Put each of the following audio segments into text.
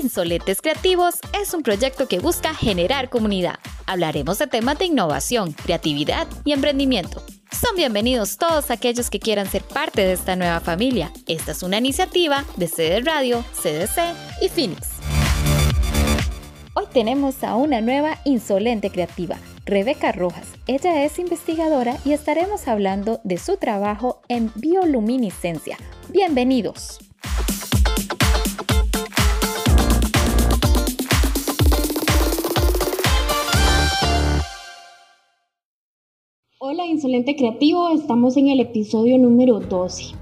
Insolentes Creativos es un proyecto que busca generar comunidad. Hablaremos de temas de innovación, creatividad y emprendimiento. Son bienvenidos todos aquellos que quieran ser parte de esta nueva familia. Esta es una iniciativa de CD Radio, CDC y Phoenix. Hoy tenemos a una nueva insolente creativa, Rebeca Rojas. Ella es investigadora y estaremos hablando de su trabajo en bioluminiscencia. Bienvenidos. Hola Insolente Creativo, estamos en el episodio número 12.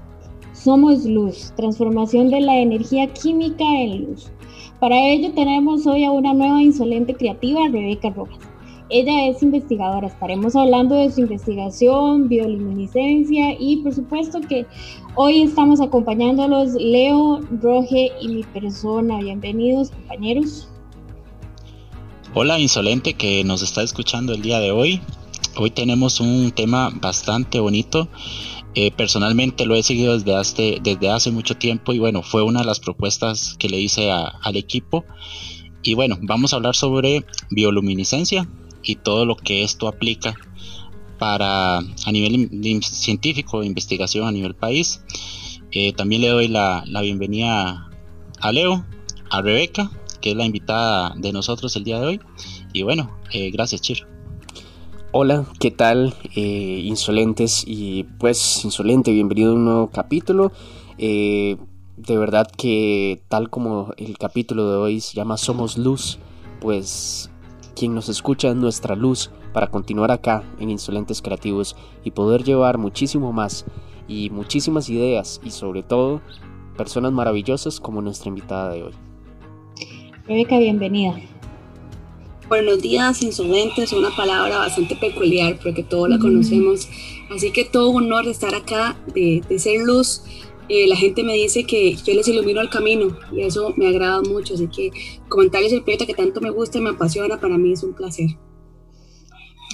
Somos luz, transformación de la energía química en luz. Para ello tenemos hoy a una nueva Insolente Creativa, Rebeca Rojas. Ella es investigadora, estaremos hablando de su investigación, bioluminiscencia y por supuesto que hoy estamos acompañándolos Leo, Roge y mi persona. Bienvenidos compañeros. Hola Insolente que nos está escuchando el día de hoy. Hoy tenemos un tema bastante bonito. Eh, personalmente lo he seguido desde hace, desde hace mucho tiempo y bueno, fue una de las propuestas que le hice al equipo. Y bueno, vamos a hablar sobre bioluminiscencia y todo lo que esto aplica para a nivel científico, investigación a nivel país. Eh, también le doy la, bienvenida a Leo, a Rebeca, que es la invitada de nosotros el día de hoy. Y bueno, eh, gracias, Chiro. Hola, ¿qué tal? Eh, insolentes y pues insolente, bienvenido a un nuevo capítulo. Eh, de verdad que tal como el capítulo de hoy se llama Somos Luz, pues quien nos escucha es nuestra luz para continuar acá en Insolentes Creativos y poder llevar muchísimo más y muchísimas ideas y sobre todo personas maravillosas como nuestra invitada de hoy. Rebeca, bienvenida. Buenos días, insolentes, una palabra bastante peculiar porque todos la conocemos. Así que todo honor de estar acá, de, ser luz. Eh, la gente me dice que yo les ilumino el camino y eso me agrada mucho. Así que comentarles el proyecto que tanto me gusta y me apasiona, para mí es un placer.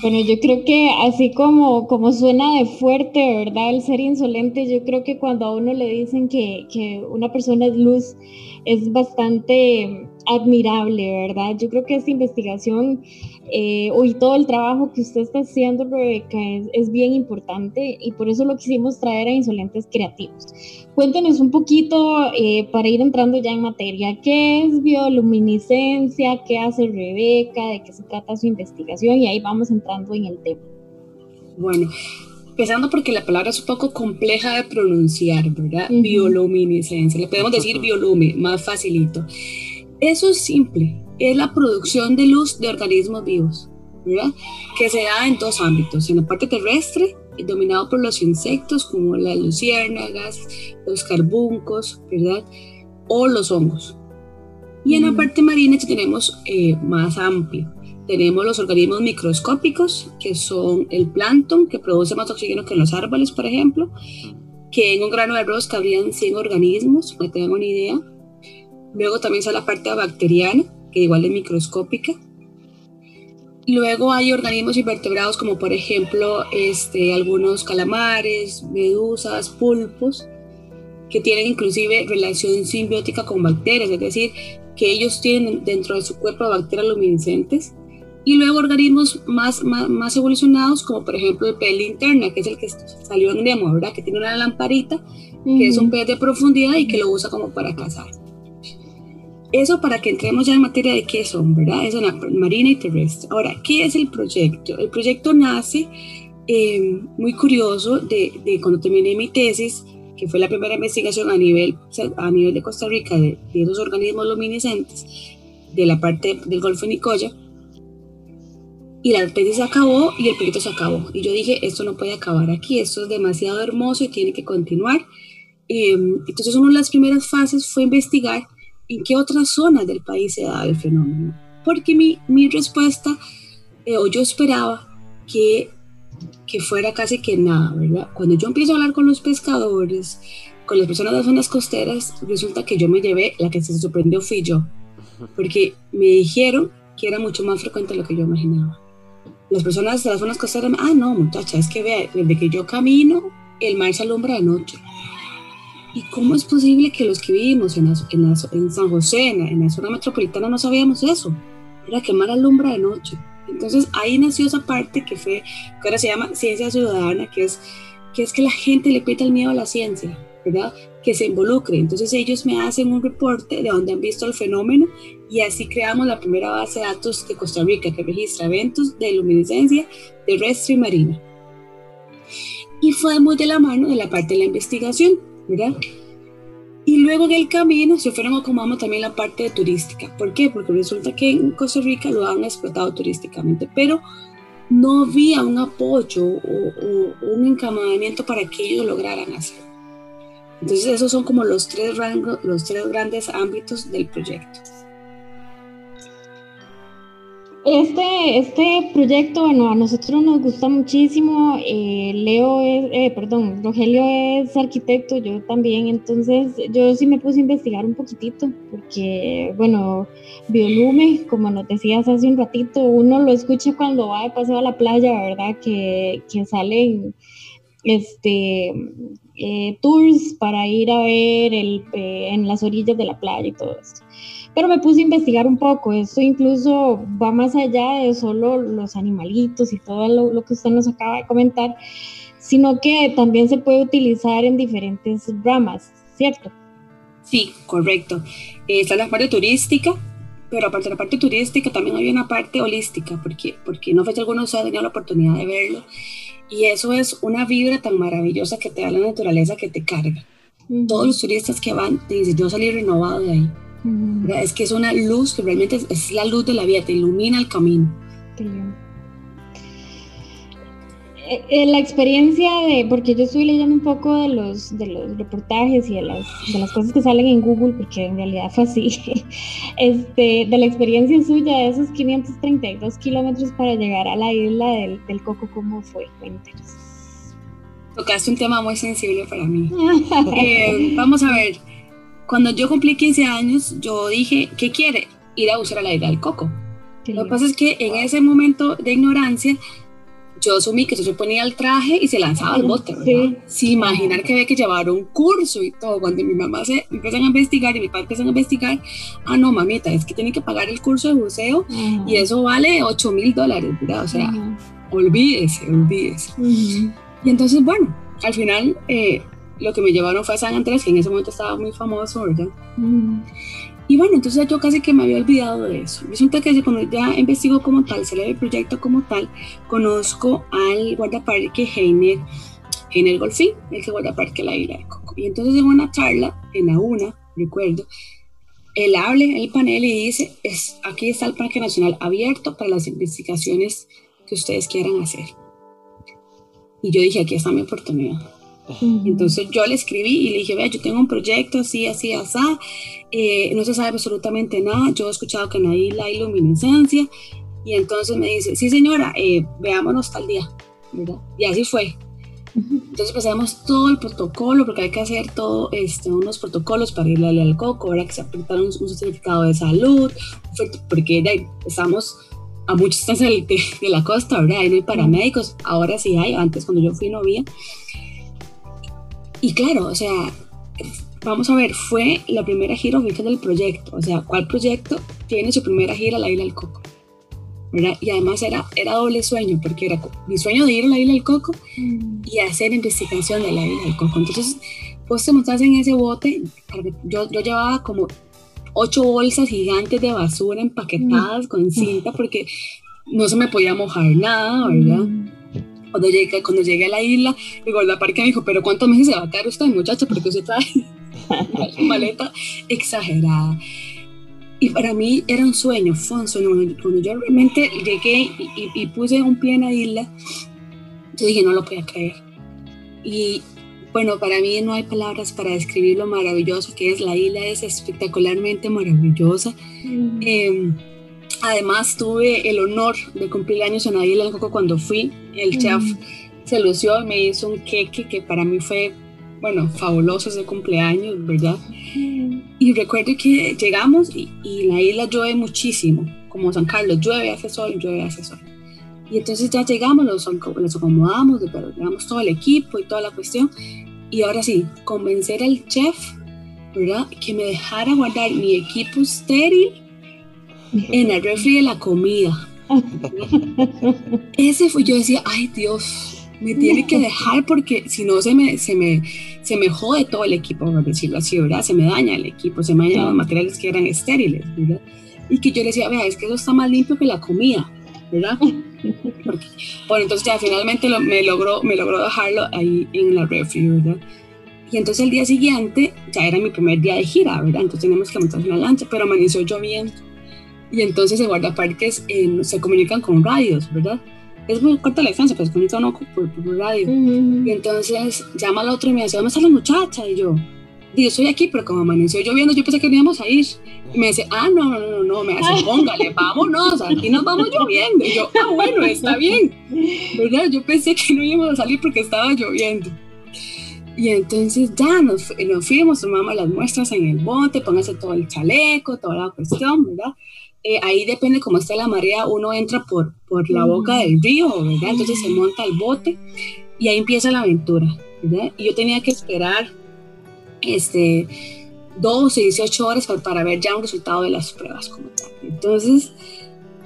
Bueno, yo creo que así como, como suena de fuerte, ¿verdad? El ser insolente, yo creo que cuando a uno le dicen que, que una persona es luz, es bastante admirable, ¿verdad? Yo creo que esta investigación eh, y todo el trabajo que usted está haciendo, Rebeca, es, bien importante y por eso lo quisimos traer a Insolentes Creativos. Cuéntenos un poquito eh, para ir entrando ya en materia, ¿qué es bioluminiscencia? ¿Qué hace Rebeca? ¿De qué se trata su investigación? Y ahí vamos entrando en el tema. Bueno, empezando porque la palabra es un poco compleja de pronunciar, ¿verdad? Bioluminiscencia, le podemos decir biolumi, más facilito. Eso es simple, es la producción de luz de organismos vivos, ¿verdad? Que se da en dos ámbitos, en la parte terrestre, dominado por los insectos como las luciérnagas, los carbuncos, ¿verdad? O los hongos. Y en la parte marina tenemos eh, más amplio. Tenemos los organismos microscópicos, que son el plancton, que produce más oxígeno que los árboles, por ejemplo, que en un grano de arroz cabrían 100 organismos, para que tengan una idea Luego también está la parte bacteriana, que igual es microscópica. Luego hay organismos invertebrados como por ejemplo este, algunos calamares, medusas, pulpos, que tienen inclusive relación simbiótica con bacterias, es decir, que ellos tienen dentro de su cuerpo bacterias luminiscentes. Y luego organismos más, más, evolucionados, como por ejemplo el pez linterna, que es el que salió en Nemo, ¿verdad? Que tiene una lamparita, que es un pez de profundidad y que lo usa como para cazar. Eso para que entremos ya en materia de qué son, ¿verdad? Es una marina y terrestre. Ahora, ¿qué es el proyecto? El proyecto nace eh, muy curioso de, de, cuando terminé mi tesis, que fue la primera investigación a nivel, a nivel de Costa Rica de, de esos organismos luminiscentes de la parte del Golfo de Nicoya. Y la tesis se acabó y el proyecto se acabó. Y yo dije, esto no puede acabar aquí, esto es demasiado hermoso y tiene que continuar. Eh, entonces, una de las primeras fases fue investigar en qué otras zonas del país se da el fenómeno. Porque mi, mi respuesta, eh, o yo esperaba que, que fuera casi que nada, ¿verdad? Cuando yo empiezo a hablar con los pescadores, con las personas de las zonas costeras, resulta que yo me llevé, la que se sorprendió fui yo, porque me dijeron que era mucho más frecuente de lo que yo imaginaba. Las personas de las zonas costeras, ah, no, muchacha, es que vea, desde que yo camino, el mar se alumbra de noche. ¿Y cómo es posible que los que vivimos en, en, San José, en la, zona metropolitana, no sabíamos eso? Era quemar alumbra de noche. Entonces ahí nació esa parte que fue, que ahora se llama ciencia ciudadana, que es que, es que la gente le pita el miedo a la ciencia, ¿verdad? Que se involucre. Entonces ellos me hacen un reporte de donde han visto el fenómeno y así creamos la primera base de datos de Costa Rica que registra eventos de luminiscencia terrestre y marina. Y fue muy de la mano de la parte de la investigación, ¿verdad? Y luego en el camino se fueron acomodando también la parte de turística. ¿Por qué? Porque resulta que en Costa Rica lo han explotado turísticamente, pero no había un apoyo o, un encaminamiento para que ellos lograran hacer. Entonces esos son como los tres, rangos, los tres grandes ámbitos del proyecto. Este, este proyecto, bueno, a nosotros nos gusta muchísimo. Eh, Leo es, eh, perdón, Rogelio es arquitecto, yo también. Entonces, yo sí me puse a investigar un poquitito, porque, bueno, Biolume, como nos decías hace un ratito, uno lo escucha cuando va de paseo a la playa, ¿verdad? Que, que salen este, eh, tours para ir a ver el, en las orillas de la playa y todo esto. Pero me puse a investigar un poco, esto incluso va más allá de solo los animalitos y todo lo, que usted nos acaba de comentar, sino que también se puede utilizar en diferentes ramas, ¿cierto? Sí, correcto. está la parte turística, pero aparte de la parte turística también hay una parte holística, porque, porque no sé si alguno ha tenido la oportunidad de verlo, y eso es una vibra tan maravillosa que te da la naturaleza que te carga. Todos los turistas que van te dicen, yo salí renovado de ahí es que es una luz que realmente es, la luz de la vida, te ilumina el camino. Eh, eh, la experiencia de, porque yo estoy leyendo un poco de los, de los reportajes y de las, de las cosas que salen en Google, porque en realidad fue así, este, de la experiencia suya de esos 532 kilómetros para llegar a la isla del, del Coco, ¿cómo fue? Cuéntanos. Tocaste un tema muy sensible para mí. Eh, vamos a ver, cuando yo cumplí 15 años, yo dije, ¿qué quiere? Ir a buscar a la isla del coco. Lo que pasa es que en ese momento de ignorancia, yo asumí que se ponía el traje y se lanzaba al bote, ¿verdad? Sin imaginar que había que llevar un curso y todo. Cuando mi mamá se empiezan a investigar y mi padre empiezan a investigar, ah, no, mamita, es que tiene que pagar el curso de buceo y eso vale 8 mil dólares, ¿verdad? O sea, olvídese, olvídese. Y entonces, bueno, al final eh, lo que me llevaron fue a San Andrés, que en ese momento estaba muy famoso, ¿verdad? Y bueno, entonces yo casi que me había olvidado de eso. Resulta que cuando ya investigo como tal, se el proyecto como tal, conozco al guardaparque Heiner, Heiner Golfín, el que guardaparque la isla de Coco. Y entonces en una charla, en la una, recuerdo, él habla el panel y dice, es, aquí está el Parque Nacional abierto para las investigaciones que ustedes quieran hacer. Y yo dije, aquí está mi oportunidad entonces yo le escribí y le dije, vea, yo tengo un proyecto así, así, así, eh, no se sabe absolutamente nada, yo he escuchado que la isla hay luminiscencia, y entonces me dice, sí señora, eh, veámonos tal día, ¿verdad? Y así fue. Entonces pasamos todo el protocolo, porque hay que hacer todo, este, unos protocolos para ir al coco, ahora que se apretaron un, certificado de salud, porque ya estamos a muchas distancia de, de, la costa, ¿verdad? Ahí no hay paramédicos, ahora sí hay, antes cuando yo fui no había. Y claro, o sea, vamos a ver, fue la primera gira oficial del proyecto. O sea, ¿cuál proyecto tiene su primera gira a la Isla del Coco? ¿verdad? Y además era, era doble sueño, porque era mi sueño de ir a la Isla del Coco mm. y hacer investigación de la Isla del Coco. Entonces, pues te montas en ese bote, yo, yo llevaba como ocho bolsas gigantes de basura empaquetadas mm. con cinta porque no se me podía mojar nada, ¿verdad? Mm. Cuando llegué, cuando llegué a la isla, el guardaparque me dijo, pero ¿cuántos meses se va a quedar usted, muchacho? Porque usted trae una maleta exagerada. Y para mí era un sueño, fue un sueño. Cuando yo realmente llegué y, puse un pie en la isla, yo dije, no lo podía creer. Y bueno, para mí no hay palabras para describir lo maravilloso que es. La isla es espectacularmente maravillosa. Eh, Además, tuve el honor de cumplir años en Isla del Coco cuando fui. El chef se lució y me hizo un queque que para mí fue, bueno, fabuloso ese cumpleaños, ¿verdad? Y recuerdo que llegamos y, la isla llueve muchísimo, como San Carlos, llueve, hace sol, llueve, hace sol. Y entonces ya llegamos, nos, acomodamos, llegamos todo el equipo y toda la cuestión. Y ahora sí, convencer al chef, ¿verdad? Que me dejara guardar mi equipo estéril en el refri de la comida. Ese fue, yo decía, ay Dios, me tiene que dejar porque si no se me, se me, se me jode todo el equipo, por decirlo así, ¿verdad? Se me daña el equipo, se me dañan los materiales que eran estériles, ¿verdad? Y que yo le decía, vea, es que eso está más limpio que la comida, ¿verdad? bueno, entonces ya finalmente me, logró, me logró dejarlo ahí en la refri, ¿verdad? Y entonces el día siguiente ya era mi primer día de gira, ¿verdad? Entonces teníamos que montar una lancha, pero amaneció lloviendo. Y entonces el guardaparques eh, se comunican con radios, ¿verdad? Es muy corta la distancia, pero se comunica uno por, por radio. Y entonces llama al otro y me dice, ¿dónde está la muchacha? Y yo, yo estoy aquí, pero como amaneció lloviendo, yo pensé que íbamos a ir. Y me dice, ah, no, no, no, no, me hace, póngale, vámonos, aquí nos vamos lloviendo. Y yo, ah, bueno, está bien. ¿Verdad? Yo pensé que no íbamos a salir porque estaba lloviendo. Y entonces ya nos, nos fuimos, tomamos las muestras en el bote, póngase todo el chaleco, toda la cuestión, ¿verdad? Eh, ahí depende cómo esté la marea, uno entra por, por la boca del río, ¿verdad? Entonces se monta el bote y ahí empieza la aventura, ¿verdad? Y yo tenía que esperar este, 12, 18 horas para, ver ya un resultado de las pruebas como tal. Entonces,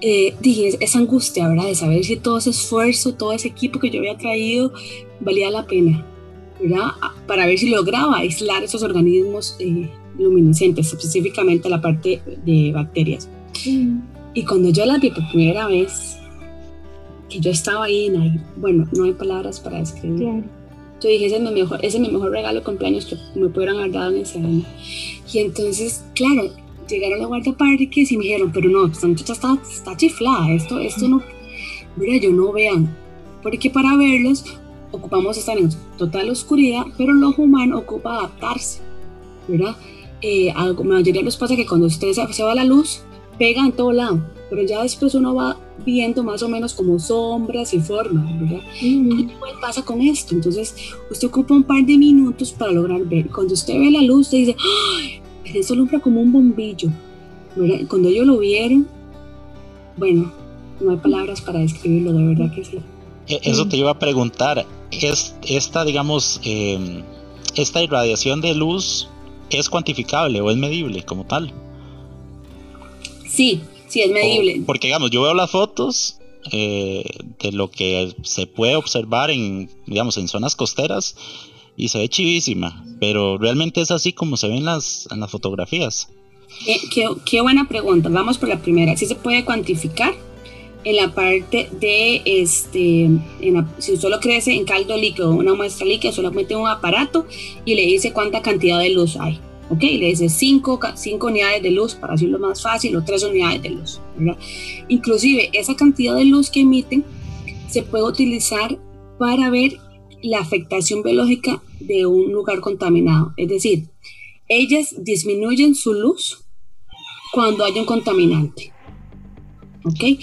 eh, dije, esa angustia, ¿verdad? De saber si todo ese esfuerzo, todo ese equipo que yo había traído valía la pena, ¿verdad? Para ver si lograba aislar esos organismos eh, luminiscentes, específicamente la parte de bacterias. Y cuando yo la vi por primera vez, que yo estaba ahí, en bueno, no hay palabras para describir. Yo dije, ese es, mi mejor, ese es mi mejor regalo de cumpleaños que me pudieran haber dado en ese año. Y entonces, claro, llegaron a guardaparques y me dijeron, pero no, esta muchacha está, está chiflada, esto, esto no, mira, yo no vean, porque para verlos ocupamos estar en total oscuridad, pero el ojo humano ocupa adaptarse, ¿verdad? Eh, a la mayoría les pasa que cuando usted se, se va a la luz, pega en todo lado, pero ya después uno va viendo más o menos como sombras y formas, ¿verdad? ¿Qué pasa con esto? Entonces, usted ocupa un par de minutos para lograr ver. Cuando usted ve la luz, usted dice, ¡ay! Eso alumbra como un bombillo, ¿verdad? Cuando ellos lo vieron, bueno, no hay palabras para describirlo, de verdad que sí. E, eso te iba a preguntar, ¿es, esta, digamos, em, esta irradiación de luz es cuantificable o es medible como tal? Sí, sí, es medible. porque digamos, yo veo las fotos eh, de lo que se puede observar en, digamos, en zonas costeras y se ve chivísima, pero realmente es así como se ven las, en las fotografías. Eh, qué, buena pregunta. Vamos por la primera. ¿Sí se puede cuantificar? En la parte de, este, si solo crece en caldo líquido, una muestra líquida, solo mete un aparato y le dice cuánta cantidad de luz hay. ¿Ok? Le dice 5 unidades de luz, para decirlo más fácil, o 3 unidades de luz. Inclusive esa cantidad de luz que emiten se puede utilizar para ver la afectación biológica de un lugar contaminado. Es decir, ellas disminuyen su luz cuando hay un contaminante. ¿Ok?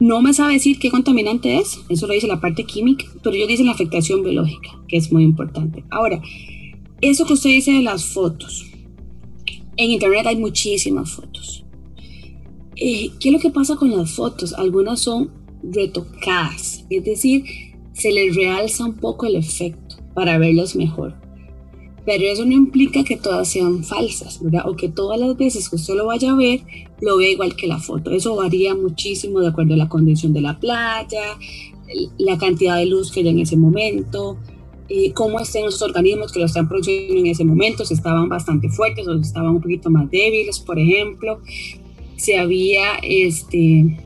No me sabe decir qué contaminante es, eso lo dice la parte química, pero ellos dicen la afectación biológica, que es muy importante. Ahora, eso que usted dice de las fotos, en internet hay muchísimas fotos. Eh, ¿Qué es lo que pasa con las fotos? Algunas son retocadas, es decir, se les realza un poco el efecto para verlas mejor. Pero eso no implica que todas sean falsas, ¿verdad? O que todas las veces que usted lo vaya a ver, lo vea igual que la foto. Eso varía muchísimo de acuerdo a la condición de la playa, la cantidad de luz que haya en ese momento, eh, cómo estén los organismos que lo están produciendo en ese momento, si estaban bastante fuertes o si estaban un poquito más débiles, por ejemplo, si había este,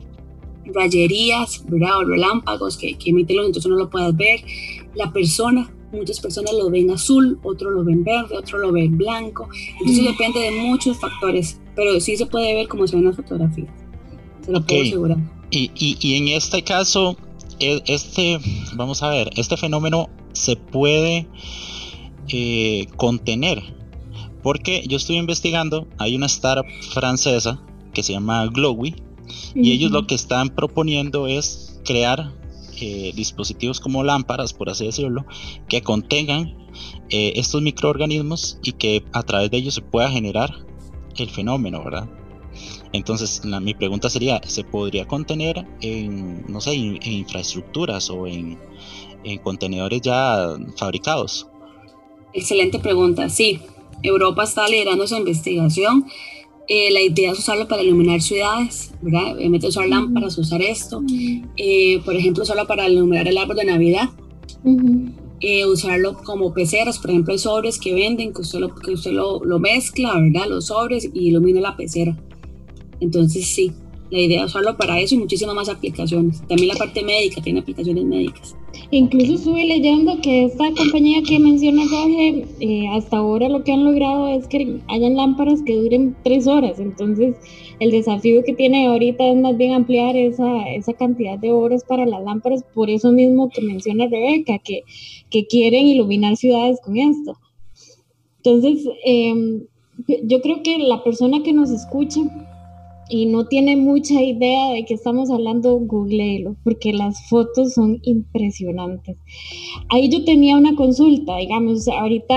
rayerías, ¿verdad? O relámpagos que, que emiten luz, entonces no lo puedes ver. La persona, muchas personas lo ven azul, otros lo ven verde, otros lo ven blanco. Entonces mm. depende de muchos factores, pero sí se puede ver como se ven las fotografías. Se lo puedo asegurar. Y, y, y en este caso, e, este, vamos a ver, este fenómeno se puede eh, contener. Porque yo estoy investigando, hay una startup francesa que se llama Glowy y ellos lo que están proponiendo es crear eh, dispositivos como lámparas, por así decirlo, que contengan eh, estos microorganismos y que a través de ellos se pueda generar el fenómeno, ¿verdad? Entonces, mi pregunta sería, ¿se podría contener en, no sé, en infraestructuras o en, en contenedores ya fabricados. Excelente pregunta. Sí, Europa está liderando esa investigación. Eh, la idea es usarlo para iluminar ciudades, ¿verdad? En vez de usar lámparas, usar esto. Eh, por ejemplo, usarlo para iluminar el árbol de Navidad. Eh, usarlo como peceras, por ejemplo, hay sobres que venden, que usted, lo, que usted lo, lo mezcla, ¿verdad? Los sobres y ilumina la pecera. Entonces, sí, la idea es usarlo para eso y muchísimas más aplicaciones. También la parte médica tiene aplicaciones médicas. Incluso estuve leyendo que esta compañía que menciona Jorge, eh, hasta ahora lo que han logrado es que hayan lámparas que duren tres horas. Entonces, el desafío que tiene ahorita es más bien ampliar esa, esa cantidad de horas para las lámparas, por eso mismo que menciona Rebeca, que, que quieren iluminar ciudades con esto. Entonces, em, yo creo que la persona que nos escucha y no tiene mucha idea de qué estamos hablando, googleelo, porque las fotos son impresionantes. Ahí yo tenía una consulta, digamos, ahorita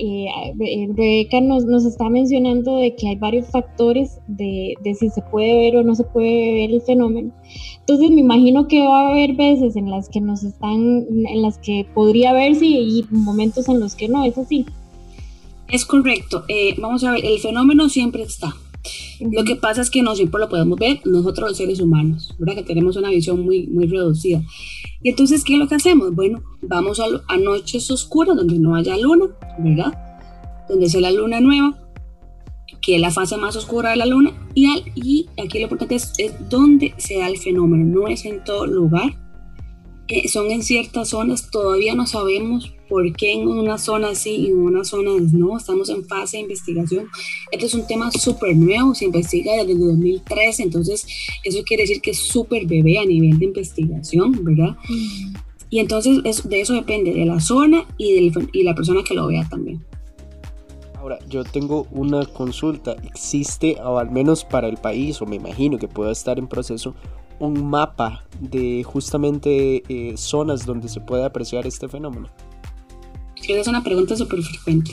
eh, eh, Rebeca nos, nos, está mencionando de que hay varios factores de, de, si se puede ver o no se puede ver el fenómeno. Entonces me imagino que va a haber veces en las que nos están, en las que podría verse y momentos en los que no, es así. Es correcto. Eh, vamos a ver, el fenómeno siempre está lo que pasa es que no siempre lo podemos ver nosotros los seres humanos, ¿verdad? Que tenemos una visión muy, muy reducida. Y entonces, ¿qué es lo que hacemos? Bueno, vamos a, a noches oscuras donde no haya luna, ¿verdad? Donde sea la luna nueva, que es la fase más oscura de la luna, y, al, y aquí lo importante es, es dónde se da el fenómeno, no es en todo lugar, eh, son en ciertas zonas, todavía no sabemos por qué en una zona sí y en una zona no, estamos en fase de investigación. Este es un tema súper nuevo, se investiga desde el 2013, entonces eso quiere decir que es súper bebé a nivel de investigación, ¿verdad? Y entonces de eso depende, de la zona y, del, y la persona que lo vea también. Ahora, yo tengo una consulta. ¿Existe, o al menos para el país, o me imagino que pueda estar en proceso, un mapa de justamente eh, zonas donde se puede apreciar este fenómeno? Esa es una pregunta súper frecuente.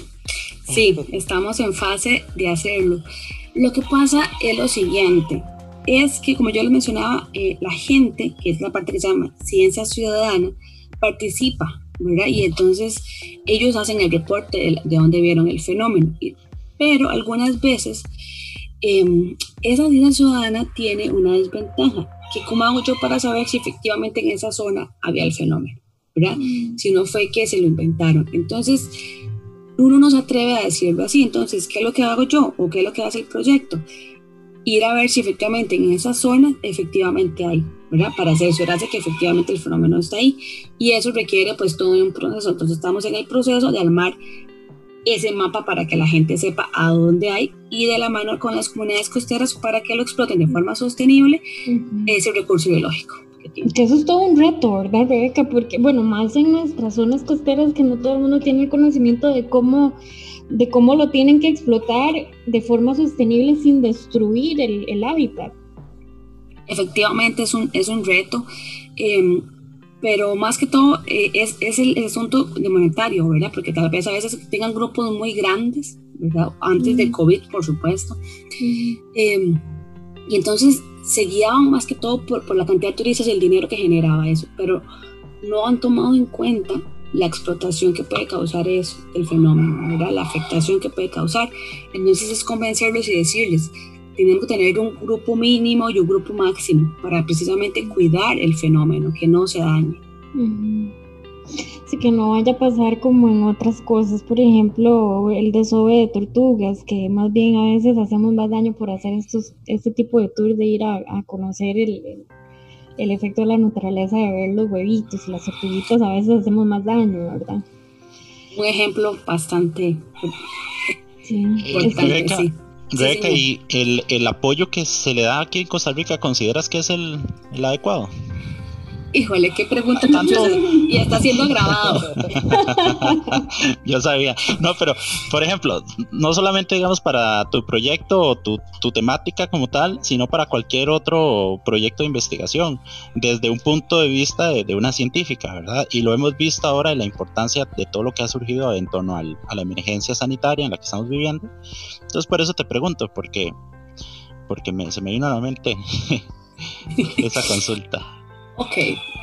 Sí, estamos en fase de hacerlo. Lo que pasa es lo siguiente, es que como yo les mencionaba, eh, la gente, que es la parte que se llama ciencia ciudadana, participa, ¿verdad? Y entonces ellos hacen el reporte de, de dónde vieron el fenómeno. Pero algunas veces eh, esa ciencia ciudadana tiene una desventaja que cómo hago yo para saber si efectivamente en esa zona había el fenómeno, ¿verdad? Mm. Si no fue que se lo inventaron. Entonces, uno no se atreve a decirlo así. Entonces, ¿qué es lo que hago yo o qué es lo que hace el proyecto? Ir a ver si efectivamente en esa zona efectivamente hay, ¿verdad? Para cerciorarse que efectivamente el fenómeno está ahí. Y eso requiere pues todo un proceso. Entonces estamos en el proceso de armar ese mapa para que la gente sepa a dónde hay y de la mano con las comunidades costeras para que lo exploten de forma sostenible ese recurso biológico. Que eso es todo un reto, ¿verdad, Rebeca? Porque, bueno, más en nuestras zonas costeras que no todo el mundo tiene el conocimiento de cómo, de cómo lo tienen que explotar de forma sostenible sin destruir el, el hábitat. Efectivamente es un, es un reto. Eh, pero más que todo eh, es, es, el, asunto de monetario, ¿verdad? Porque tal vez a veces tengan grupos muy grandes, ¿verdad? Antes del COVID, por supuesto. Em, y entonces se guiaban más que todo por, por, la cantidad de turistas y el dinero que generaba eso, pero no han tomado en cuenta la explotación que puede causar eso, el fenómeno, ¿verdad? La afectación que puede causar. Entonces es convencerlos y decirles, tenemos que tener un grupo mínimo y un grupo máximo para precisamente cuidar el fenómeno, que no se dañe. Así que no vaya a pasar como en otras cosas, por ejemplo, el desove de tortugas, que más bien a veces hacemos más daño por hacer estos, este tipo de tours de ir a, conocer el, el, efecto de la naturaleza de ver los huevitos y las tortuguitas, a veces hacemos más daño, ¿verdad? Un ejemplo bastante sí. importante, sí. Rebeca, ¿y el, el, apoyo que se le da aquí en Costa Rica consideras que es el, el adecuado? Híjole, qué pregunta tan Y está siendo grabado. Yo sabía. No, pero, por ejemplo, no solamente, digamos, para tu proyecto o tu, tu, temática como tal, sino para cualquier otro proyecto de investigación, desde un punto de vista de, una científica, ¿verdad? Y lo hemos visto ahora en la importancia de todo lo que ha surgido en torno al, a la emergencia sanitaria en la que estamos viviendo. Entonces, por eso te pregunto, porque, porque me, se me vino a la mente esa consulta. Ok,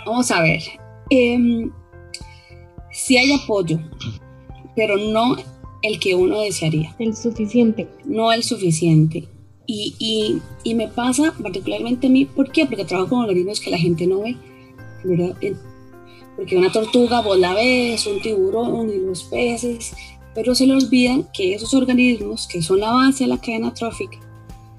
vamos a ver. Eh, si hay apoyo, pero no el que uno desearía. El suficiente. No el suficiente. Y, y, y, me pasa particularmente a mí, ¿por qué? Porque trabajo con organismos que la gente no ve, ¿verdad? Porque una tortuga vos la ves, un tiburón y los peces, pero se le olvidan que esos organismos, que son la base de la cadena trófica,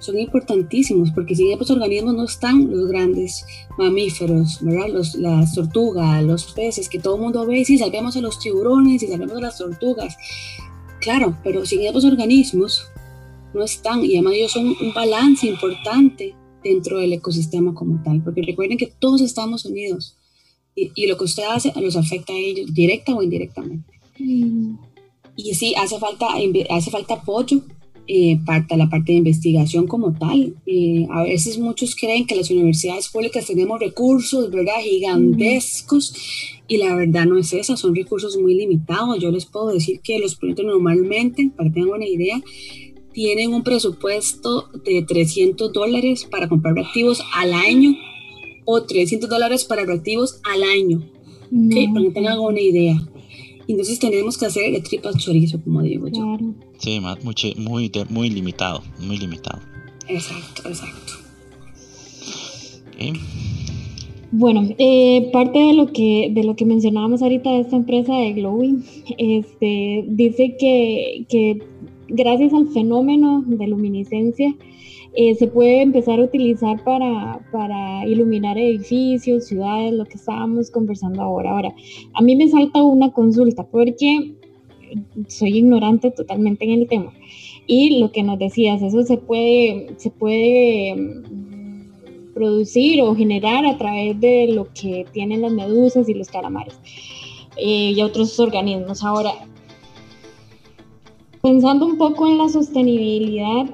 son importantísimos, porque sin esos organismos no están los grandes mamíferos, ¿verdad? Los, las tortugas, los peces, que todo el mundo ve, si salvemos a los tiburones, y salvemos a las tortugas. Claro, pero sin esos organismos no están, y además ellos son un balance importante dentro del ecosistema como tal, porque recuerden que todos estamos unidos y, y lo que usted hace los afecta a ellos directa o indirectamente. Mm. Y sí, hace falta, hace falta apoyo eh, para la parte de investigación como tal. Eh, a veces muchos creen que las universidades públicas tenemos recursos, ¿verdad? Gigantescos. Y la verdad no es esa, son recursos muy limitados. Yo les puedo decir que los proyectos normalmente, para que tengan una idea, tienen un presupuesto de 300 dólares para comprar reactivos al año o 300 dólares para reactivos al año. Para que tengan una idea. Entonces tenemos que hacer de tripas chorizo, como digo yo. Sí, muy, muy, muy limitado, muy limitado. Exacto, exacto. Bueno, eh, parte de lo que de lo que mencionábamos ahorita de esta empresa de Glowing, este, dice que, que gracias al fenómeno de luminiscencia, eh, se puede empezar a utilizar para, para, iluminar edificios, ciudades, lo que estábamos conversando ahora. Ahora, a mí me salta una consulta porque soy ignorante totalmente en el tema. Y lo que nos decías, eso se puede, se puede mm, producir o generar a través de lo que tienen las medusas y los calamares eh, y otros organismos. Ahora, pensando un poco en la sostenibilidad,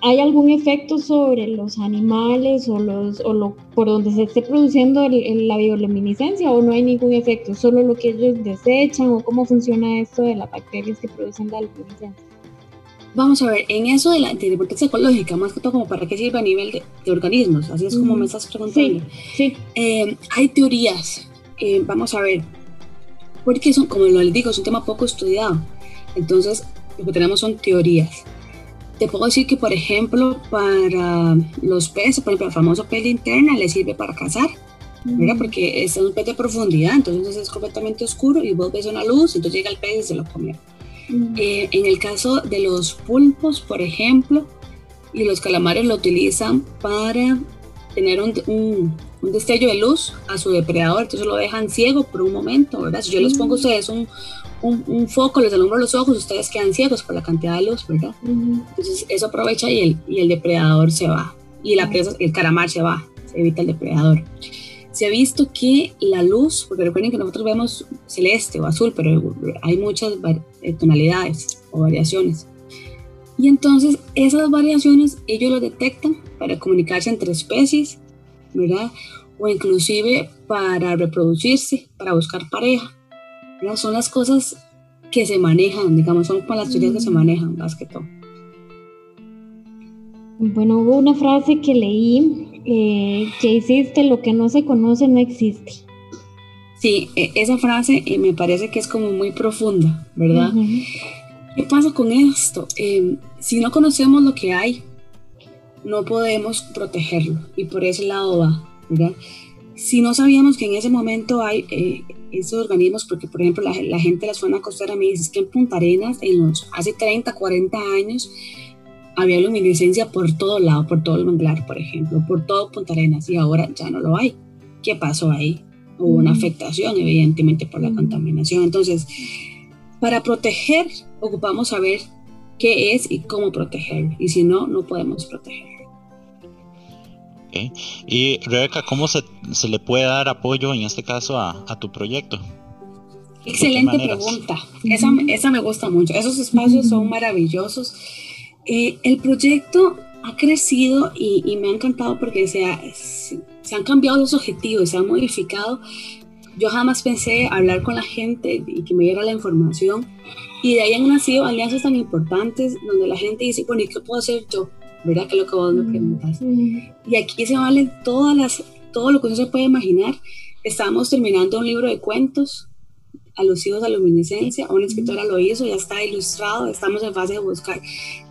¿Hay algún efecto sobre los animales o, los, o lo, por donde se esté produciendo la bioluminiscencia o no hay ningún efecto? ¿Solo lo que ellos desechan o cómo funciona esto de las bacterias que producen la luminiscencia? Vamos a ver, en eso de la importancia ecológica, más que todo como para qué sirve a nivel de, organismos, así es como me estás preguntando. Sí, eh, hay teorías, eh, vamos a ver, porque son, como lo digo, es un tema poco estudiado. Entonces, lo que tenemos son teorías. Te puedo decir que, por ejemplo, para los peces, por ejemplo, el famoso pez interna le sirve para cazar, ¿verdad? Porque es un pez de profundidad, entonces es completamente oscuro y vos ves una luz, entonces llega el pez y se lo come. Eh, en el caso de los pulpos, por ejemplo, y los calamares lo utilizan para tener un, un, destello de luz a su depredador, entonces lo dejan ciego por un momento, ¿verdad? Si yo les pongo a ustedes un, un, foco, les alumbro los ojos, ustedes quedan ciegos por la cantidad de luz, ¿verdad? Entonces eso aprovecha y el, y el depredador se va, y la presa, el caramar se va, se evita el depredador. Se ha visto que la luz, porque recuerden que nosotros vemos celeste o azul, pero hay muchas eh, tonalidades o variaciones. Y entonces esas variaciones ellos lo detectan para comunicarse entre especies, ¿verdad? O inclusive para reproducirse, para buscar pareja. Son las cosas que se manejan, digamos, son para las teorías que se mm. manejan más que todo. Bueno, hubo una frase que leí eh, que hiciste, lo que no se conoce no existe. Sí, e, esa frase eh, me parece que es como muy profunda, ¿verdad? ¿Qué pasa con esto? Em, si no conocemos lo que hay, no podemos protegerlo y por ese lado va, ¿verdad? Si no sabíamos que en ese momento hay eh, esos organismos, porque por ejemplo la, gente de la zona costera me dice que en Punta Arenas, en los, hace 30, 40 años, había luminiscencia por todo lado, por todo el manglar, por ejemplo, por todo Punta Arenas, y ahora ya no lo hay. ¿Qué pasó ahí? Hubo una afectación, evidentemente, por la contaminación. Entonces, para proteger, ocupamos saber qué es y cómo proteger, y si no, no podemos proteger. Y Rebeca, ¿cómo se, se, le puede dar apoyo en este caso a, a tu proyecto? Excelente pregunta. Esa, esa, me gusta mucho. Esos espacios son maravillosos. Eh, el proyecto ha crecido y, y, me ha encantado porque se, se, han cambiado los objetivos, se han modificado. Yo jamás pensé hablar con la gente y que me diera la información. Y de ahí han nacido alianzas tan importantes donde la gente dice, bueno, ¿y qué puedo hacer yo? ¿Verdad? Que es lo que vos me mm, preguntas. Y aquí se valen todas las, todo lo que uno se puede imaginar. Estamos terminando un libro de cuentos alusivos a luminiscencia, una escritora lo hizo, ya está ilustrado, estamos en fase de buscar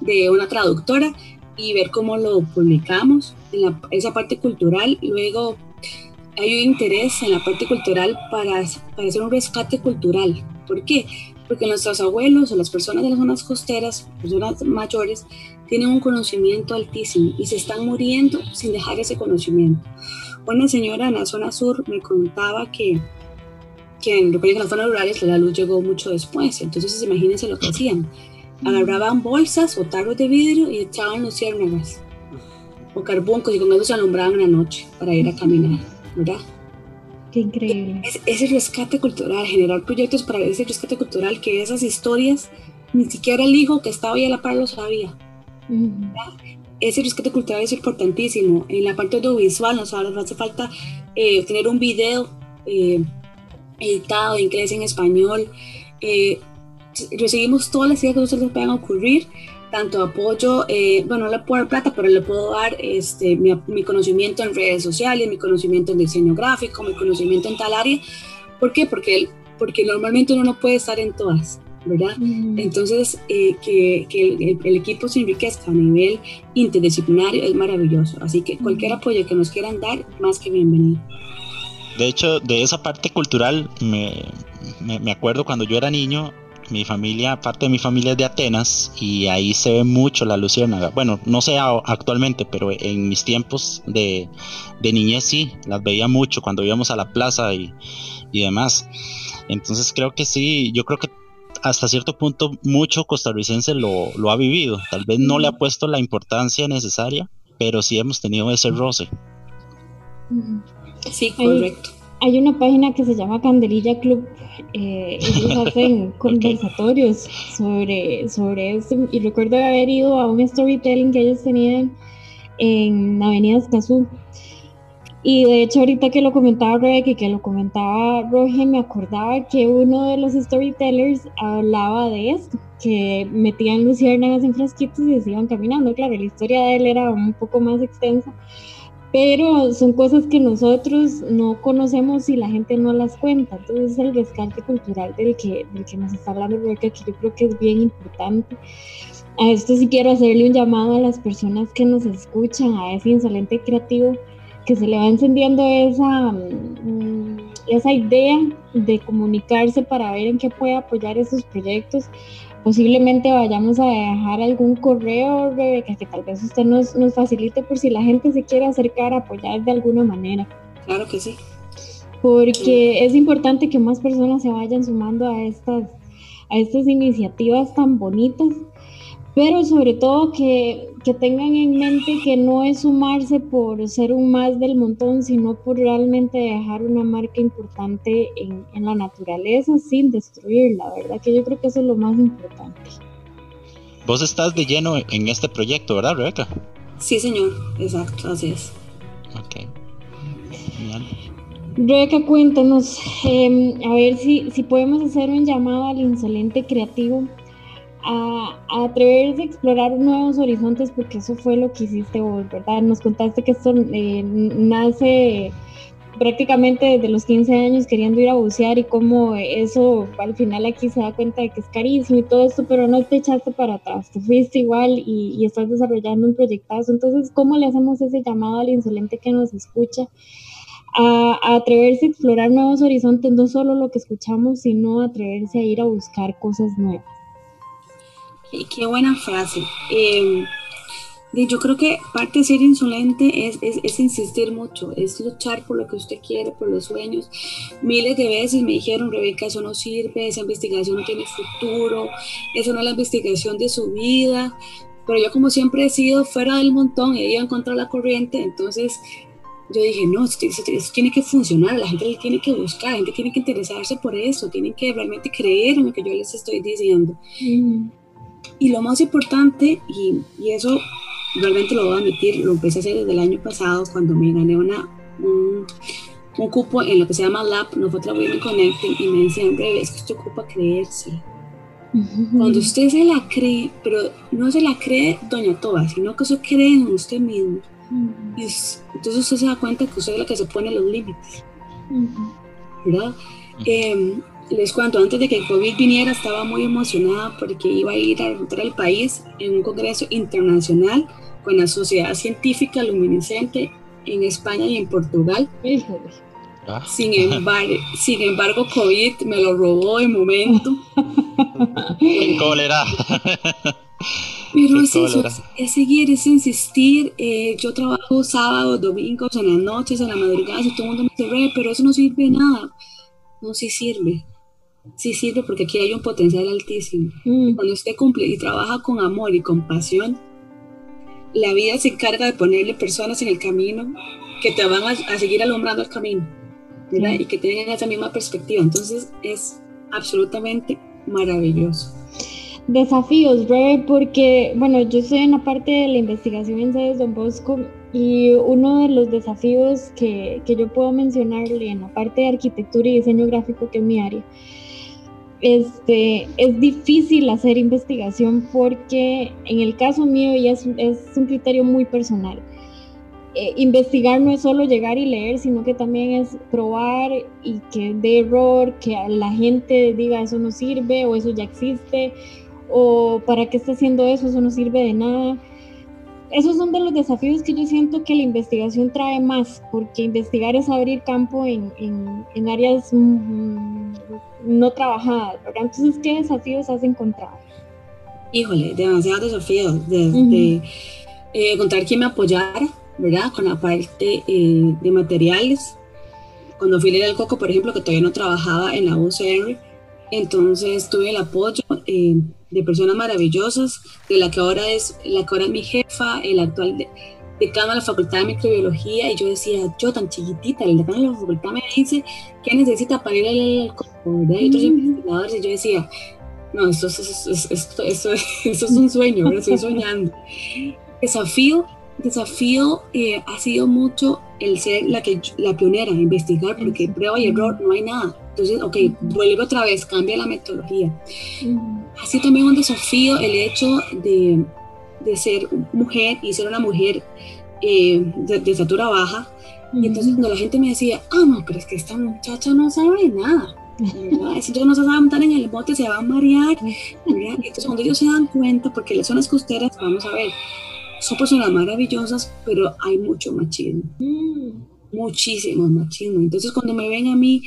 de una traductora y ver cómo lo publicamos en esa parte cultural. Luego hay un interés en la parte cultural para, para hacer un rescate cultural. ¿Por qué? Porque nuestros abuelos o las personas de las zonas costeras, personas mayores, tienen un conocimiento altísimo y se están muriendo sin dejar ese conocimiento. Una señora en la zona sur me contaba que que en, en las zonas rurales la luz llegó mucho después, entonces imagínense lo que hacían. Agarraban bolsas o tarros de vidrio y echaban luciérnagas o carbuncos y con eso se alumbraban en la noche para ir a caminar, ¿verdad? Qué increíble. Es, ese rescate cultural, generar proyectos para ese rescate cultural, que esas historias ni siquiera el hijo que estaba ahí a la par lo sabía. Ese rescate cultural es importantísimo. En la parte audiovisual nos hace falta eh, tener un video eh, editado en inglés, en español. Eh, recibimos todas las ideas que ustedes puedan ocurrir, tanto apoyo, bueno, no le puedo dar plata, pero le puedo dar este, mi, conocimiento en redes sociales, mi conocimiento en diseño gráfico, mi conocimiento en tal área. ¿Por qué? Porque, porque normalmente uno no puede estar en todas. ¿Verdad? Entonces, eh, que, que el, el, equipo se enriquezca a nivel interdisciplinario es maravilloso. Así que cualquier apoyo que nos quieran dar, más que bienvenido. De hecho, de esa parte cultural, me, me, acuerdo cuando yo era niño, mi familia, parte de mi familia es de Atenas y ahí se ve mucho la luciérnaga. Bueno, no sé actualmente, pero en mis tiempos de, de niñez sí, las veía mucho cuando íbamos a la plaza y, y, demás. Entonces creo que sí, yo creo que hasta cierto punto mucho costarricense lo, lo ha vivido. Tal vez no le ha puesto la importancia necesaria, pero sí hemos tenido ese roce. Sí, correcto. Hay, una página que se llama Candelilla Club. Eh, ellos hacen conversatorios sobre, sobre esto. Y recuerdo haber ido a un storytelling que ellos tenían en Avenida Escazú. Y de hecho, ahorita que lo comentaba Rebeca y que lo comentaba Roge, me acordaba que uno de los storytellers hablaba de esto, que metían luciérnagas en frasquitos y se iban caminando. Claro, la historia de él era un poco más extensa, pero son cosas que nosotros no conocemos y la gente no las cuenta. Entonces es el rescate cultural del que, del que nos está hablando Rebeca, que yo creo que es bien importante. A esto sí quiero hacerle un llamado a las personas que nos escuchan, a ese insolente creativo, que se le va encendiendo esa, mm, esa idea de comunicarse para ver en qué puede apoyar esos proyectos Posiblemente vayamos a dejar algún correo, Rebeca, que tal vez usted nos, nos facilite por si la gente se quiere acercar a apoyar de alguna manera. Claro que sí. Porque es importante que más personas se vayan sumando a estas, a estas iniciativas tan bonitas pero sobre todo que, que, tengan en mente que no es sumarse por ser un más del montón, sino por realmente dejar una marca importante en, en la naturaleza sin destruirla, ¿verdad? Que yo creo que eso es lo más importante. Vos estás de lleno en este proyecto, ¿verdad, Rebeca? Sí, señor, exacto, así es. Ok. Rebeca, cuéntanos, eh, a ver si, si podemos hacer un llamado al insolente creativo a, atreverse a explorar nuevos horizontes, porque eso fue lo que hiciste vos, ¿verdad? Nos contaste que esto eh, nace prácticamente desde los 15 años queriendo ir a bucear y cómo eso al final aquí se da cuenta de que es carísimo y todo esto, pero no te echaste para atrás, te fuiste igual y, estás desarrollando un proyectazo. Entonces, ¿cómo le hacemos ese llamado al insolente que nos escucha? A, a, atreverse a explorar nuevos horizontes, no solo lo que escuchamos, sino atreverse a ir a buscar cosas nuevas. Qué, buena frase. Eh, yo creo que parte de ser insolente es, insistir mucho, es luchar por lo que usted quiere, por los sueños. Miles de veces me dijeron, Rebeca, eso no sirve, esa investigación no tiene futuro, eso no es la investigación de su vida. Pero yo como siempre he sido fuera del montón y he ido en contra la corriente, entonces yo dije, no, esto, tiene que funcionar, la gente tiene que buscar, la gente tiene que interesarse por eso, tienen que realmente creer en lo que yo les estoy diciendo. Y lo más importante, y, y, eso realmente lo voy a admitir, lo empecé a hacer desde el año pasado cuando me gané una, un, un cupo en lo que se llama Lab, nosotros Women Connecting, y me decían, Breve, es que usted ocupa creerse. Cuando usted se la cree, pero no se la cree doña Toba, sino que usted cree en usted mismo. y entonces usted se da cuenta que usted es la que se pone los límites. ¿Verdad? Les cuento, antes de que el COVID viniera estaba muy emocionada porque iba a ir a representar el país en un congreso internacional con la Sociedad Científica Luminiscente en España y en Portugal. Ah. Sin, embargo, sin embargo, COVID me lo robó de momento. cólera. Pero es eso, es, seguir, es insistir. Eh, yo trabajo sábados, domingos, en las noches, en la madrugada, y todo el mundo me dice, pero eso no sirve de nada. No, sí sirve. Sí sirve porque aquí hay un potencial altísimo. Mm. Cuando usted cumple y trabaja con amor y con pasión, la vida se encarga de ponerle personas en el camino que te van a, seguir alumbrando el camino, Y que tengan esa misma perspectiva. Entonces es absolutamente maravilloso. Desafíos, Rebe, porque, bueno, yo estoy en la parte de la investigación en sedes Don Bosco y uno de los desafíos que, que yo puedo mencionarle en la parte de arquitectura y diseño gráfico, que es mi área, este, es difícil hacer investigación porque en el caso mío ya es, un criterio muy personal. Eh, investigar no es solo llegar y leer, sino que también es probar y que de error, que la gente diga eso no sirve o eso ya existe o para qué está haciendo eso, eso no sirve de nada esos son de los desafíos que yo siento que la investigación trae más, porque investigar es abrir campo en, en, áreas mm, no trabajadas, ¿verdad? Entonces, ¿qué desafíos has encontrado? Híjole, demasiados desafíos, de, eh, encontrar quién me apoyara, ¿verdad? Con la parte eh, de materiales. Cuando fui a leer el coco, por ejemplo, que todavía no trabajaba en la UCR, entonces tuve el apoyo. Eh, de personas maravillosas, de la que ahora es, la que ahora es mi jefa, el actual de, decano de la Facultad de Microbiología, y yo decía, yo tan chiquitita, el decano de la facultad me dice que necesita para ir al ¿verdad? Y otros investigadores, y yo decía, no, esto, esto, esto, es un sueño, ¿verdad? estoy soñando. Desafío, desafío eh, ha sido mucho el ser la, que, la pionera, investigar, porque prueba y error no hay nada. Entonces, ok, vuelve otra vez, cambia la metodología. Así también un desafío el hecho de, de ser mujer y ser una mujer eh, de, estatura baja. Y entonces cuando la gente me decía, ah, no, pero es que esta muchacha no sabe nada. Si yo no se sabe montar en el bote, se va a marear. Entonces cuando ellos se dan cuenta, porque las zonas costeras, vamos a ver, son personas maravillosas, pero hay mucho machismo. Mm. Muchísimo machismo. Entonces cuando me ven a mí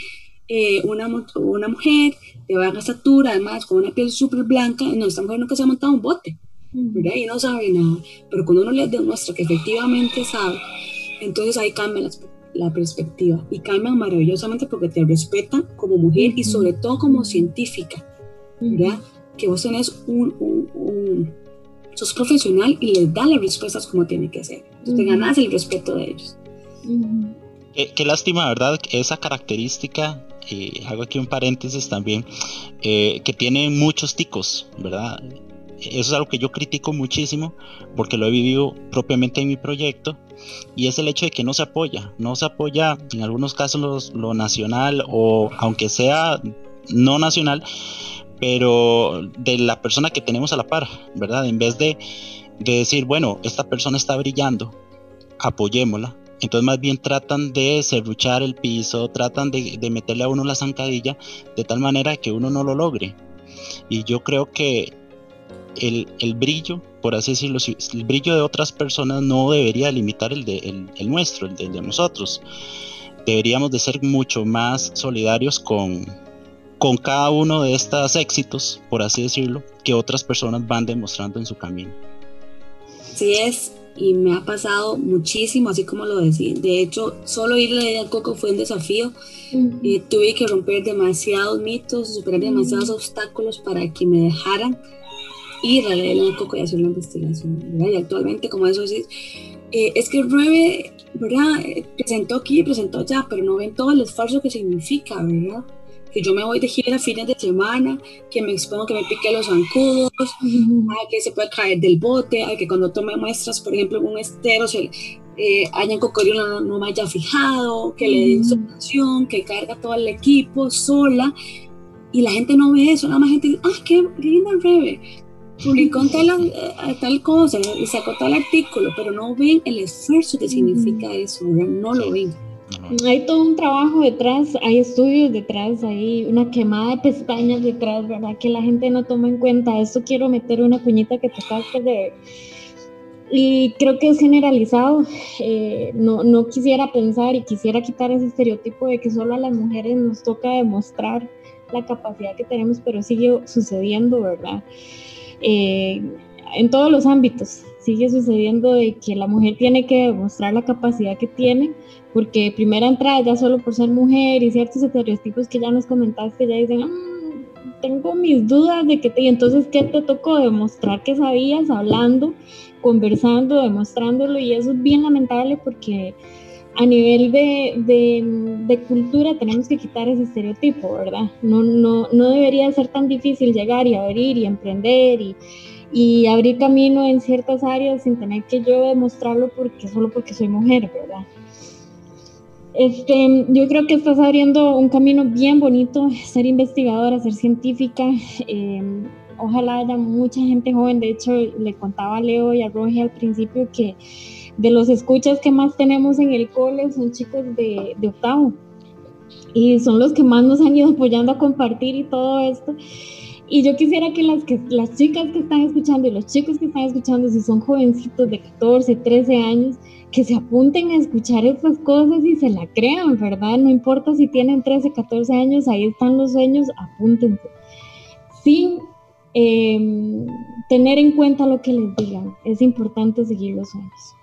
eh, una, una mujer de baja estatura, además con una piel súper blanca, no, esta mujer nunca se ha montado un bote, ¿verdad? Y no sabe nada. Pero cuando uno le demuestra que efectivamente sabe, entonces ahí cambia la, perspectiva y cambian maravillosamente porque te respetan como mujer y sobre todo como científica, ¿verdad? Que vos tenés un, un, sos profesional y les das las respuestas como tiene que ser. Entonces te ganas el respeto de ellos. Qué, qué, lástima, ¿verdad? Esa característica hago aquí un paréntesis también, eh, que tiene muchos ticos, ¿verdad? Eso es algo que yo critico muchísimo porque lo he vivido propiamente en mi proyecto y es el hecho de que no se apoya, no se apoya en algunos casos lo, nacional o aunque sea no nacional, pero de la persona que tenemos a la par, ¿verdad? En vez de, de decir, bueno, esta persona está brillando, apoyémosla, entonces más bien tratan de serruchar el piso, tratan de, meterle a uno la zancadilla de tal manera que uno no lo logre. Y yo creo que el, brillo, por así decirlo, el brillo de otras personas no debería limitar el, de, nuestro, el de, nosotros. Deberíamos de ser mucho más solidarios con, con cada uno de estos éxitos, por así decirlo, que otras personas van demostrando en su camino. Sí es, y me ha pasado muchísimo, así como lo decía. De hecho, solo ir a la al coco fue un desafío. Eh, tuve que romper demasiados mitos, superar demasiados obstáculos para que me dejaran ir a leer el coco y hacer una investigación. Y actualmente, como eso decís, eh, es que Ruebe, ¿verdad? Eh, presentó aquí, presentó allá, pero no ven todo el esfuerzo que significa, ¿verdad? Que yo me voy de gira fines de semana, que me expongo que me pique los zancudos, que se puede caer del bote, a que cuando tome muestras, por ejemplo, en un estero, se, eh, haya un cocodrilo no, me haya fijado, que le den solución, que carga todo el equipo sola, y la gente no ve eso, nada más gente dice, ah, qué linda Rebe, publicó tal, eh, tal cosa y sacó tal artículo, pero no ven el esfuerzo que significa eso, no lo ven. Hay todo un trabajo detrás, hay estudios detrás, hay una quemada de pestañas detrás, ¿verdad? Que la gente no toma en cuenta. Esto quiero meter una cuñita que tocaste de... Y creo que es generalizado. Eh, no, no quisiera pensar y quisiera quitar ese estereotipo de que solo a las mujeres nos toca demostrar la capacidad que tenemos, pero sigue sucediendo, ¿verdad? Eh, en todos los ámbitos sigue sucediendo de que la mujer tiene que demostrar la capacidad que tiene, porque primera entrada ya solo por ser mujer y ciertos estereotipos que ya nos comentaste, ya dicen, mm, tengo mis dudas de que te... Y entonces, ¿qué te tocó? Demostrar que sabías, hablando, conversando, demostrándolo, y eso es bien lamentable porque a nivel de, de, cultura tenemos que quitar ese estereotipo, ¿verdad? No, no, no debería ser tan difícil llegar y abrir y emprender y, y abrir camino en ciertas áreas sin tener que yo demostrarlo porque solo porque soy mujer, ¿verdad? Este, yo creo que estás abriendo un camino bien bonito, ser investigadora, ser científica. Em, ojalá haya mucha gente joven. De hecho, le contaba a Leo y a Roge al principio que de los escuchas que más tenemos en el cole son chicos de, de octavo. Y son los que más nos han ido apoyando a compartir y todo esto. Y yo quisiera que las, que las chicas que están escuchando y los chicos que están escuchando, si son jovencitos de 14, 13 años, que se apunten a escuchar estas cosas y se la crean, ¿verdad? No importa si tienen 13, 14 años, ahí están los sueños, apúntense. Sin em, tener en cuenta lo que les digan, es importante seguir los sueños.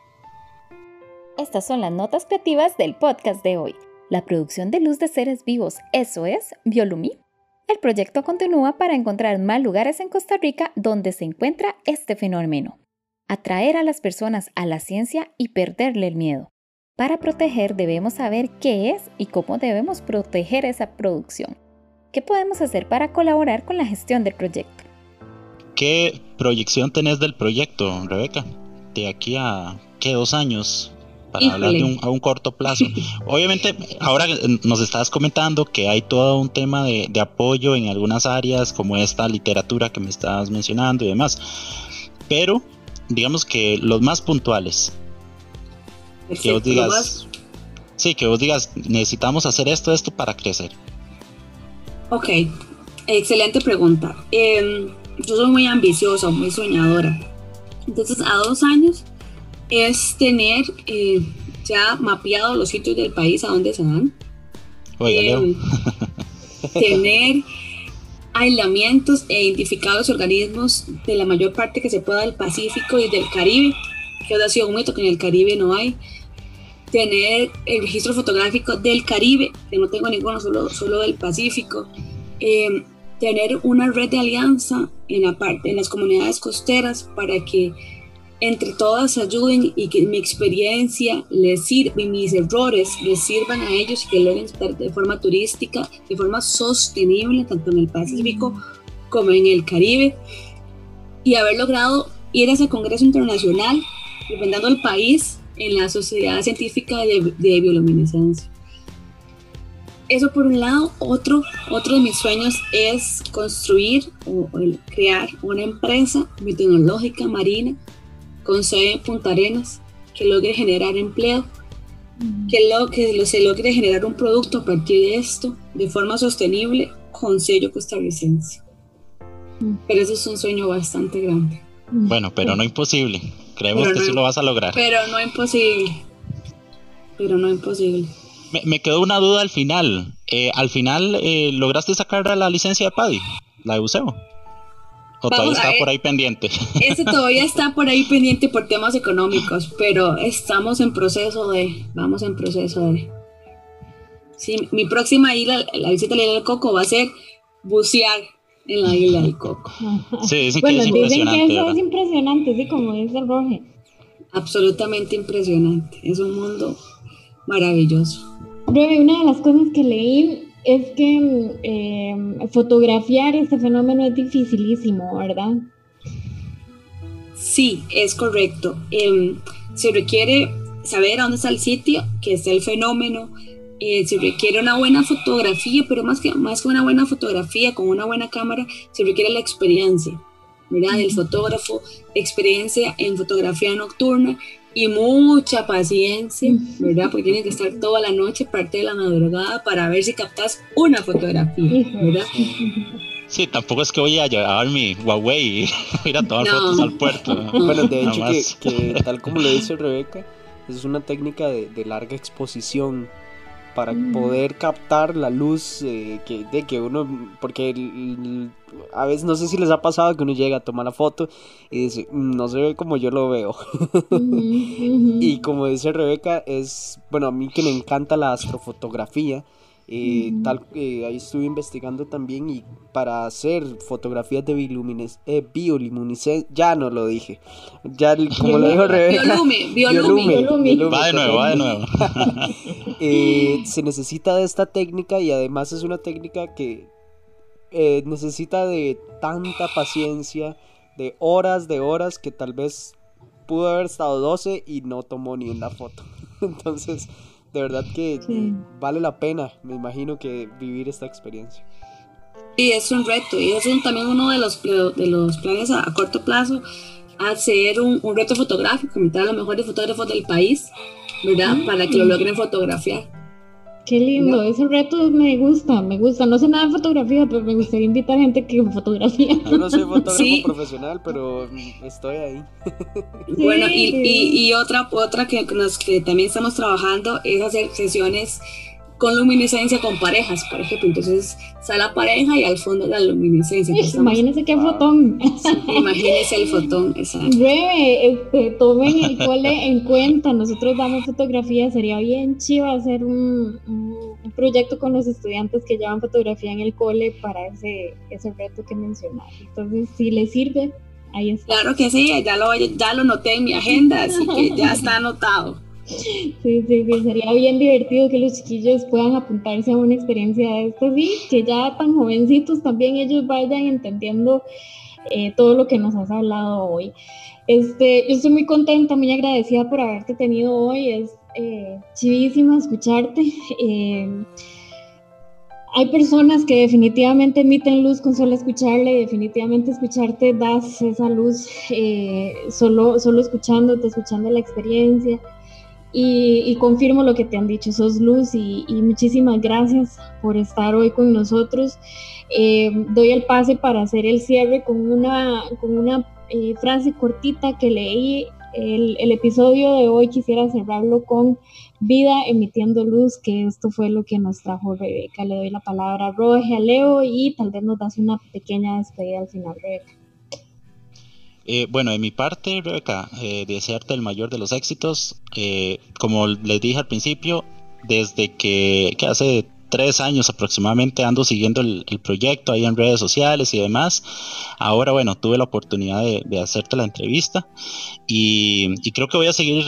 Estas son las notas creativas del podcast de hoy. La producción de Luz de Seres Vivos, eso es, Biolumí, el proyecto continúa para encontrar más lugares en Costa Rica donde se encuentra este fenómeno. Atraer a las personas a la ciencia y perderle el miedo. Para proteger debemos saber qué es y cómo debemos proteger esa producción. ¿Qué podemos hacer para colaborar con la gestión del proyecto? ¿Qué proyección tenés del proyecto, Rebeca? De aquí a, ¿qué? Dos años para hablar de un, a un corto plazo. Obviamente, ahora nos estabas comentando que hay todo un tema de, apoyo en algunas áreas, como esta literatura que me estabas mencionando y demás. Pero, digamos que los más puntuales. que vos digas. Sí, que vos digas, necesitamos hacer esto, esto para crecer. Ok, excelente pregunta. Em, yo soy muy ambiciosa, muy soñadora. Entonces, a dos años es tener eh, ya mapeado los sitios del país a donde se van. Eh, tener aislamientos e identificar los organismos de la mayor parte que se pueda del Pacífico y del Caribe, que ha sido un mito que en el Caribe no hay. Tener el registro fotográfico del Caribe, que no tengo ninguno, solo, solo del Pacífico. Eh, tener una red de alianza en, la parte, en las comunidades costeras para que entre todas ayuden y que mi experiencia les sirva y mis errores les sirvan a ellos y que logren estar de forma turística, de forma sostenible, tanto en el Pacífico como en el Caribe, y haber logrado ir a ese Congreso Internacional representando al país en la Sociedad Científica de, Bioluminescencia. Eso por un lado, otro, otro de mis sueños es construir o crear una empresa meteorológica marina con sede en Punta Arenas, que logre generar empleo, que, lo, que se logre generar un producto a partir de esto de forma sostenible con sello costarricense. Pero eso es un sueño bastante grande. Bueno, pero no imposible. Creemos que sí lo vas a lograr. Pero no imposible. Pero no imposible. Me, quedó una duda al final. Eh, al final, eh, ¿lograste sacar la licencia de PADI? La de buceo. ¿O todavía está por ahí pendiente? Ese todavía está por ahí pendiente por temas económicos, pero estamos en proceso de, vamos en proceso de. Sí, mi próxima isla, la visita a la isla del Coco va a ser bucear en la isla del Coco. Sí, dicen que es impresionante. Dicen que eso es impresionante, sí, como dice el Roge. Absolutamente impresionante, es un mundo maravilloso. una de las cosas que leí es que em, fotografiar este fenómeno es dificilísimo, ¿verdad? Sí, es correcto. Em, se requiere saber a dónde está el sitio, que está el fenómeno. Eh, se requiere una buena fotografía, pero más que, más que una buena fotografía con una buena cámara, se requiere la experiencia, ¿verdad? Del fotógrafo, experiencia en fotografía nocturna y mucha paciencia, ¿verdad? Porque tienen que estar toda la noche, parte de la madrugada, para ver si captas una fotografía, ¿verdad? Sí, tampoco es que voy a llevar mi Huawei y ir a tomar fotos al puerto. Bueno, de hecho, que, tal como lo dice Rebeca, es una técnica de, de larga exposición para poder captar la luz eh, que, de que uno, porque a veces no sé si les ha pasado que uno llega a tomar la foto y dice, mm, no se ve como yo lo veo. y como dice Rebeca, es, bueno, a mí que me encanta la astrofotografía, eh, tal, eh, ahí estuve investigando también y para hacer fotografías de eh, bioluminiscencia, ya no lo dije, ya como lo dijo Rebeca, va de nuevo, va de nuevo. se necesita de esta técnica y además es una técnica que necesita de tanta paciencia, de horas, de horas que tal vez pudo haber estado 12 y no tomó ni una foto. Entonces, de verdad que vale la pena, me imagino que vivir esta experiencia. Sí, es un reto y es también uno de los, de los planes a, corto plazo, hacer un, un reto fotográfico, invitar a los mejores fotógrafos del país, ¿verdad? Mm. Para que lo logren fotografiar. Qué lindo, ese reto me gusta, me gusta. No sé nada de fotografía, pero me gustaría invitar gente que fotografía. Yo no soy fotógrafo profesional, pero estoy ahí. bueno, y, y, y, otra, otra que, que también estamos trabajando es hacer sesiones con luminiscencia con parejas, por ejemplo. Entonces sale la pareja y al fondo la luminiscencia. imagínense qué fotón. imagínense el fotón, exacto. este, tomen el cole en cuenta. Nosotros damos fotografía. Sería bien chiva hacer un, un, proyecto con los estudiantes que llevan fotografía en el cole para ese, ese reto que mencionaste. Entonces, si les sirve, ahí está. Claro que sí, ya lo, ya lo noté en mi agenda, así que ya está anotado. Sí, sí, sí, sería bien divertido que los chiquillos puedan apuntarse a una experiencia de estas y que ya tan jovencitos también ellos vayan entendiendo eh, todo lo que nos has hablado hoy. Este, yo estoy muy contenta, muy agradecida por haberte tenido hoy, es eh, chivísima escucharte. Eh, hay personas que definitivamente emiten luz con solo escucharle, definitivamente escucharte das esa luz eh, solo, solo escuchándote, escuchando la experiencia. Y, confirmo lo que te han dicho, sos luz y, muchísimas gracias por estar hoy con nosotros. Eh, doy el pase para hacer el cierre con una, con una eh, frase cortita que leí. El, el, episodio de hoy quisiera cerrarlo con vida emitiendo luz, que esto fue lo que nos trajo Rebeca. Le doy la palabra a Roge, a Leo y tal vez nos das una pequeña despedida al final, Rebeca. Eh, bueno, de mi parte, Rebeca, eh, desearte el mayor de los éxitos. Eh, como les dije al principio, desde que, hace tres años aproximadamente ando siguiendo el, proyecto ahí en redes sociales y demás. Ahora, bueno, tuve la oportunidad de, hacerte la entrevista y, y, creo que voy a seguir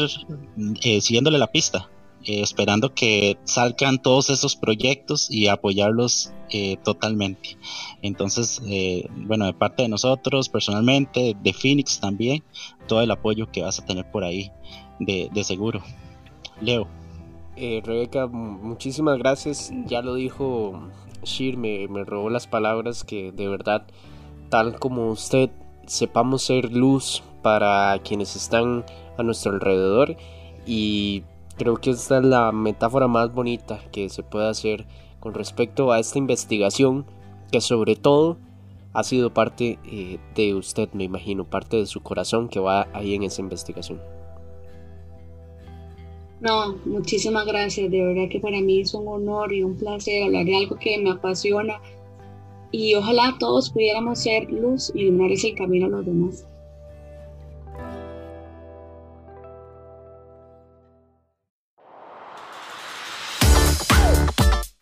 siguiéndole la pista. Eh, esperando que salgan todos esos proyectos y apoyarlos eh, totalmente. Entonces, eh, bueno, de parte de nosotros personalmente, de Phoenix también, todo el apoyo que vas a tener por ahí, de, seguro. Leo. Rebeca, muchísimas gracias. Ya lo dijo Shir, me, me robó las palabras que de verdad, tal como usted, sepamos ser luz para quienes están a nuestro alrededor y Creo que esta es la metáfora más bonita que se puede hacer con respecto a esta investigación que sobre todo ha sido parte eh, de usted, me imagino, parte de su corazón que va ahí en esa investigación. No, muchísimas gracias, de verdad que para mí es un honor y un placer hablar de algo que me apasiona y ojalá todos pudiéramos ser luz y iluminar ese camino a los demás.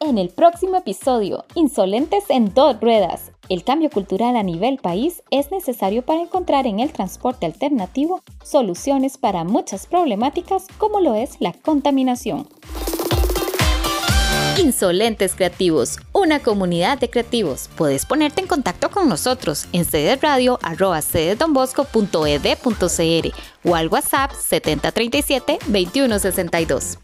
En el próximo episodio, Insolentes en dos ruedas. El cambio cultural a nivel país es necesario para encontrar en el transporte alternativo soluciones para muchas problemáticas como lo es la contaminación. Insolentes Creativos, una comunidad de creativos. Puedes ponerte en contacto con nosotros en cdesradio.cdesdonbosco.ed.cr o al WhatsApp 7037 2162.